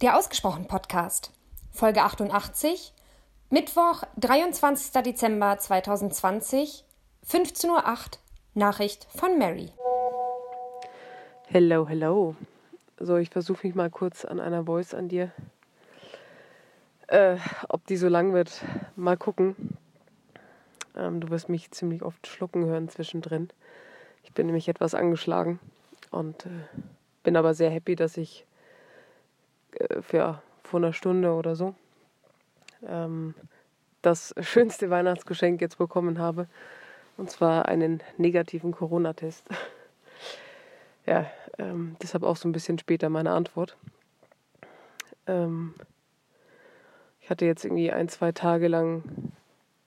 Der Ausgesprochen Podcast, Folge 88, Mittwoch, 23. Dezember 2020, 15.08 Uhr, Nachricht von Mary. Hello, hello. So, ich versuche mich mal kurz an einer Voice an dir. Äh, ob die so lang wird, mal gucken. Ähm, du wirst mich ziemlich oft schlucken hören zwischendrin. Ich bin nämlich etwas angeschlagen und äh, bin aber sehr happy, dass ich für vor einer Stunde oder so ähm, das schönste Weihnachtsgeschenk jetzt bekommen habe. Und zwar einen negativen Corona-Test. ja, ähm, deshalb auch so ein bisschen später meine Antwort. Ähm, ich hatte jetzt irgendwie ein, zwei Tage lang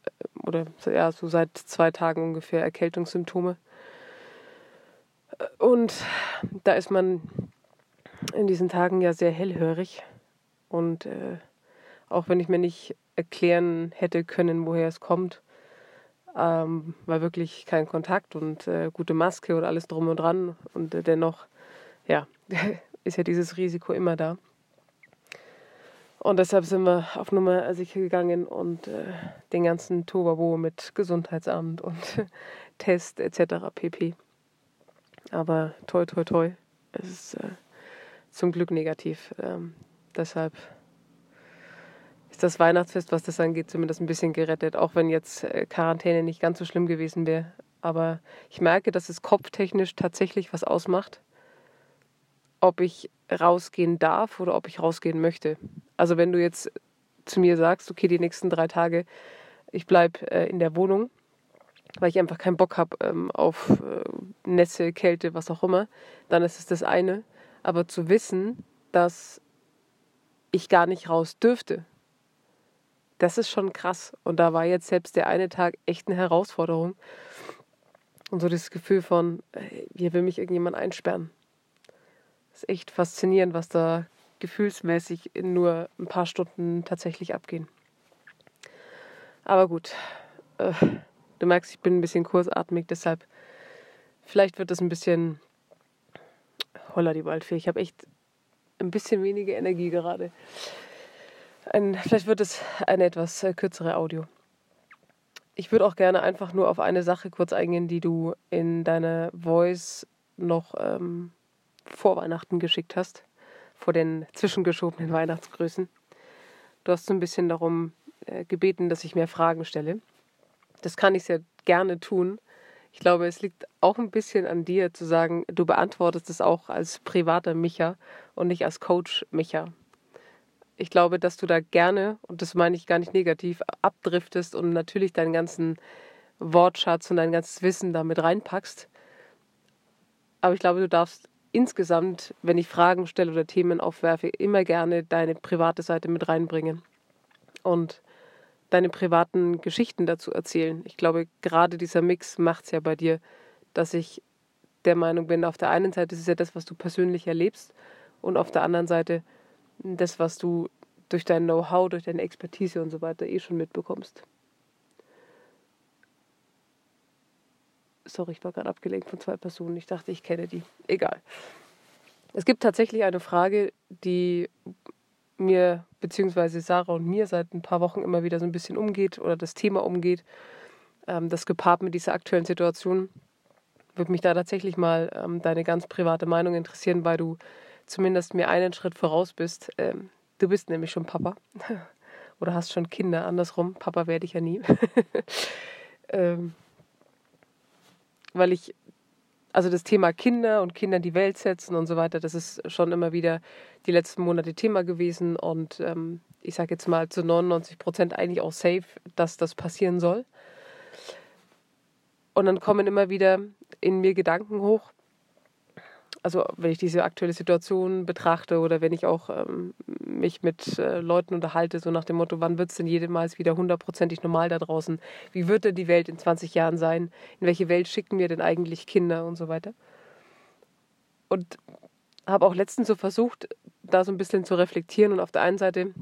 äh, oder ja, so seit zwei Tagen ungefähr Erkältungssymptome. Und da ist man in diesen Tagen ja sehr hellhörig. Und äh, auch wenn ich mir nicht erklären hätte können, woher es kommt, ähm, war wirklich kein Kontakt und äh, gute Maske und alles drum und dran. Und äh, dennoch, ja, ist ja dieses Risiko immer da. Und deshalb sind wir auf Nummer sicher gegangen und äh, den ganzen Tobabo mit Gesundheitsamt und Test etc. pp. Aber toi, toi, toi, es ist äh, zum Glück negativ. Ähm, deshalb ist das Weihnachtsfest, was das angeht, zumindest ein bisschen gerettet, auch wenn jetzt äh, Quarantäne nicht ganz so schlimm gewesen wäre. Aber ich merke, dass es kopftechnisch tatsächlich was ausmacht, ob ich rausgehen darf oder ob ich rausgehen möchte. Also wenn du jetzt zu mir sagst, okay, die nächsten drei Tage, ich bleibe äh, in der Wohnung, weil ich einfach keinen Bock habe ähm, auf äh, Nässe, Kälte, was auch immer, dann ist es das eine. Aber zu wissen, dass ich gar nicht raus dürfte, das ist schon krass. Und da war jetzt selbst der eine Tag echt eine Herausforderung. Und so das Gefühl von, äh, hier will mich irgendjemand einsperren. Das ist echt faszinierend, was da gefühlsmäßig in nur ein paar Stunden tatsächlich abgehen. Aber gut, äh, du merkst, ich bin ein bisschen kurzatmig, deshalb vielleicht wird das ein bisschen holla die Waldfee. Ich habe echt ein bisschen weniger Energie gerade. Ein, vielleicht wird es eine etwas äh, kürzere Audio. Ich würde auch gerne einfach nur auf eine Sache kurz eingehen, die du in deiner Voice noch ähm, vor Weihnachten geschickt hast, vor den zwischengeschobenen Weihnachtsgrüßen. Du hast so ein bisschen darum äh, gebeten, dass ich mehr Fragen stelle. Das kann ich sehr gerne tun. Ich glaube, es liegt auch ein bisschen an dir zu sagen, du beantwortest es auch als privater Micha und nicht als Coach Micha. Ich glaube, dass du da gerne, und das meine ich gar nicht negativ, abdriftest und natürlich deinen ganzen Wortschatz und dein ganzes Wissen damit reinpackst. Aber ich glaube, du darfst insgesamt, wenn ich Fragen stelle oder Themen aufwerfe, immer gerne deine private Seite mit reinbringen. Und deine privaten Geschichten dazu erzählen. Ich glaube, gerade dieser Mix macht es ja bei dir, dass ich der Meinung bin, auf der einen Seite ist es ja das, was du persönlich erlebst und auf der anderen Seite das, was du durch dein Know-how, durch deine Expertise und so weiter eh schon mitbekommst. Sorry, ich war gerade abgelenkt von zwei Personen. Ich dachte, ich kenne die. Egal. Es gibt tatsächlich eine Frage, die mir beziehungsweise Sarah und mir seit ein paar Wochen immer wieder so ein bisschen umgeht oder das Thema umgeht, ähm, das gepaart mit dieser aktuellen Situation, würde mich da tatsächlich mal ähm, deine ganz private Meinung interessieren, weil du zumindest mir einen Schritt voraus bist. Ähm, du bist nämlich schon Papa oder hast schon Kinder, andersrum. Papa werde ich ja nie. ähm, weil ich also das Thema Kinder und Kinder in die Welt setzen und so weiter, das ist schon immer wieder die letzten Monate Thema gewesen und ähm, ich sage jetzt mal zu 99 Prozent eigentlich auch safe, dass das passieren soll. Und dann kommen immer wieder in mir Gedanken hoch, also wenn ich diese aktuelle Situation betrachte oder wenn ich auch ähm, mich mit äh, Leuten unterhalte, so nach dem Motto, wann wird es denn jemals wieder hundertprozentig normal da draußen? Wie wird denn die Welt in 20 Jahren sein? In welche Welt schicken wir denn eigentlich Kinder und so weiter? Und habe auch letztens so versucht, da so ein bisschen zu reflektieren und auf der einen Seite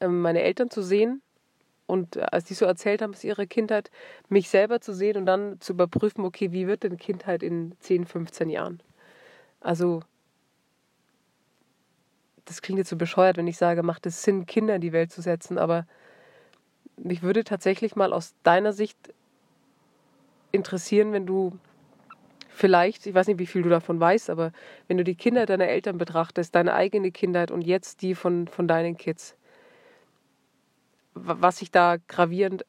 ähm, meine Eltern zu sehen und äh, als die so erzählt haben aus ihrer Kindheit, mich selber zu sehen und dann zu überprüfen, okay, wie wird denn Kindheit in 10, 15 Jahren? Also das klingt jetzt so bescheuert, wenn ich sage, macht es Sinn, Kinder in die Welt zu setzen, aber mich würde tatsächlich mal aus deiner Sicht interessieren, wenn du vielleicht, ich weiß nicht, wie viel du davon weißt, aber wenn du die Kinder deiner Eltern betrachtest, deine eigene Kindheit und jetzt die von, von deinen Kids, was sich da gravierend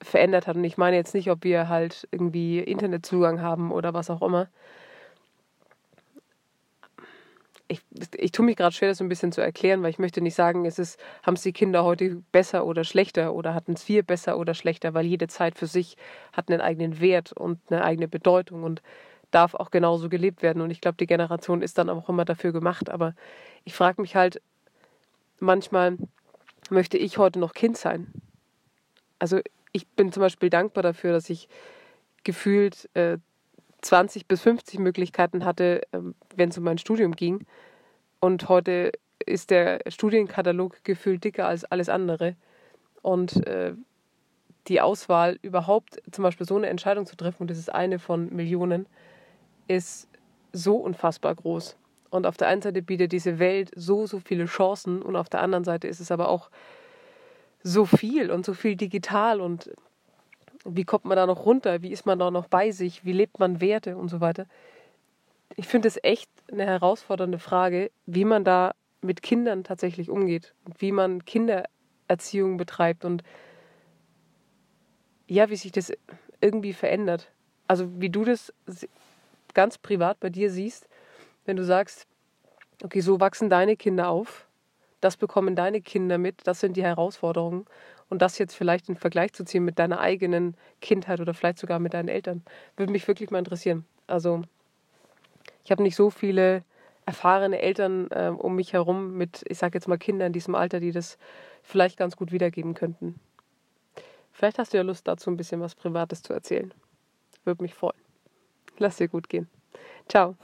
verändert hat. Und ich meine jetzt nicht, ob wir halt irgendwie Internetzugang haben oder was auch immer, ich, ich tue mich gerade schwer, das so ein bisschen zu erklären, weil ich möchte nicht sagen, es ist, haben es die Kinder heute besser oder schlechter oder hatten es wir besser oder schlechter, weil jede Zeit für sich hat einen eigenen Wert und eine eigene Bedeutung und darf auch genauso gelebt werden. Und ich glaube, die Generation ist dann auch immer dafür gemacht. Aber ich frage mich halt, manchmal möchte ich heute noch Kind sein. Also ich bin zum Beispiel dankbar dafür, dass ich gefühlt äh, 20 bis 50 Möglichkeiten hatte, ähm, wenn es um mein Studium ging. Und heute ist der Studienkatalog gefühlt dicker als alles andere. Und äh, die Auswahl überhaupt, zum Beispiel so eine Entscheidung zu treffen, und das ist eine von Millionen, ist so unfassbar groß. Und auf der einen Seite bietet diese Welt so, so viele Chancen und auf der anderen Seite ist es aber auch so viel und so viel digital wie kommt man da noch runter? Wie ist man da noch bei sich? Wie lebt man Werte und so weiter? Ich finde es echt eine herausfordernde Frage, wie man da mit Kindern tatsächlich umgeht und wie man Kindererziehung betreibt und ja, wie sich das irgendwie verändert. Also wie du das ganz privat bei dir siehst, wenn du sagst, okay, so wachsen deine Kinder auf, das bekommen deine Kinder mit, das sind die Herausforderungen und das jetzt vielleicht in Vergleich zu ziehen mit deiner eigenen Kindheit oder vielleicht sogar mit deinen Eltern, würde mich wirklich mal interessieren. Also ich habe nicht so viele erfahrene Eltern äh, um mich herum mit, ich sage jetzt mal Kindern in diesem Alter, die das vielleicht ganz gut wiedergeben könnten. Vielleicht hast du ja Lust dazu ein bisschen was Privates zu erzählen. Würde mich freuen. Lass dir gut gehen. Ciao.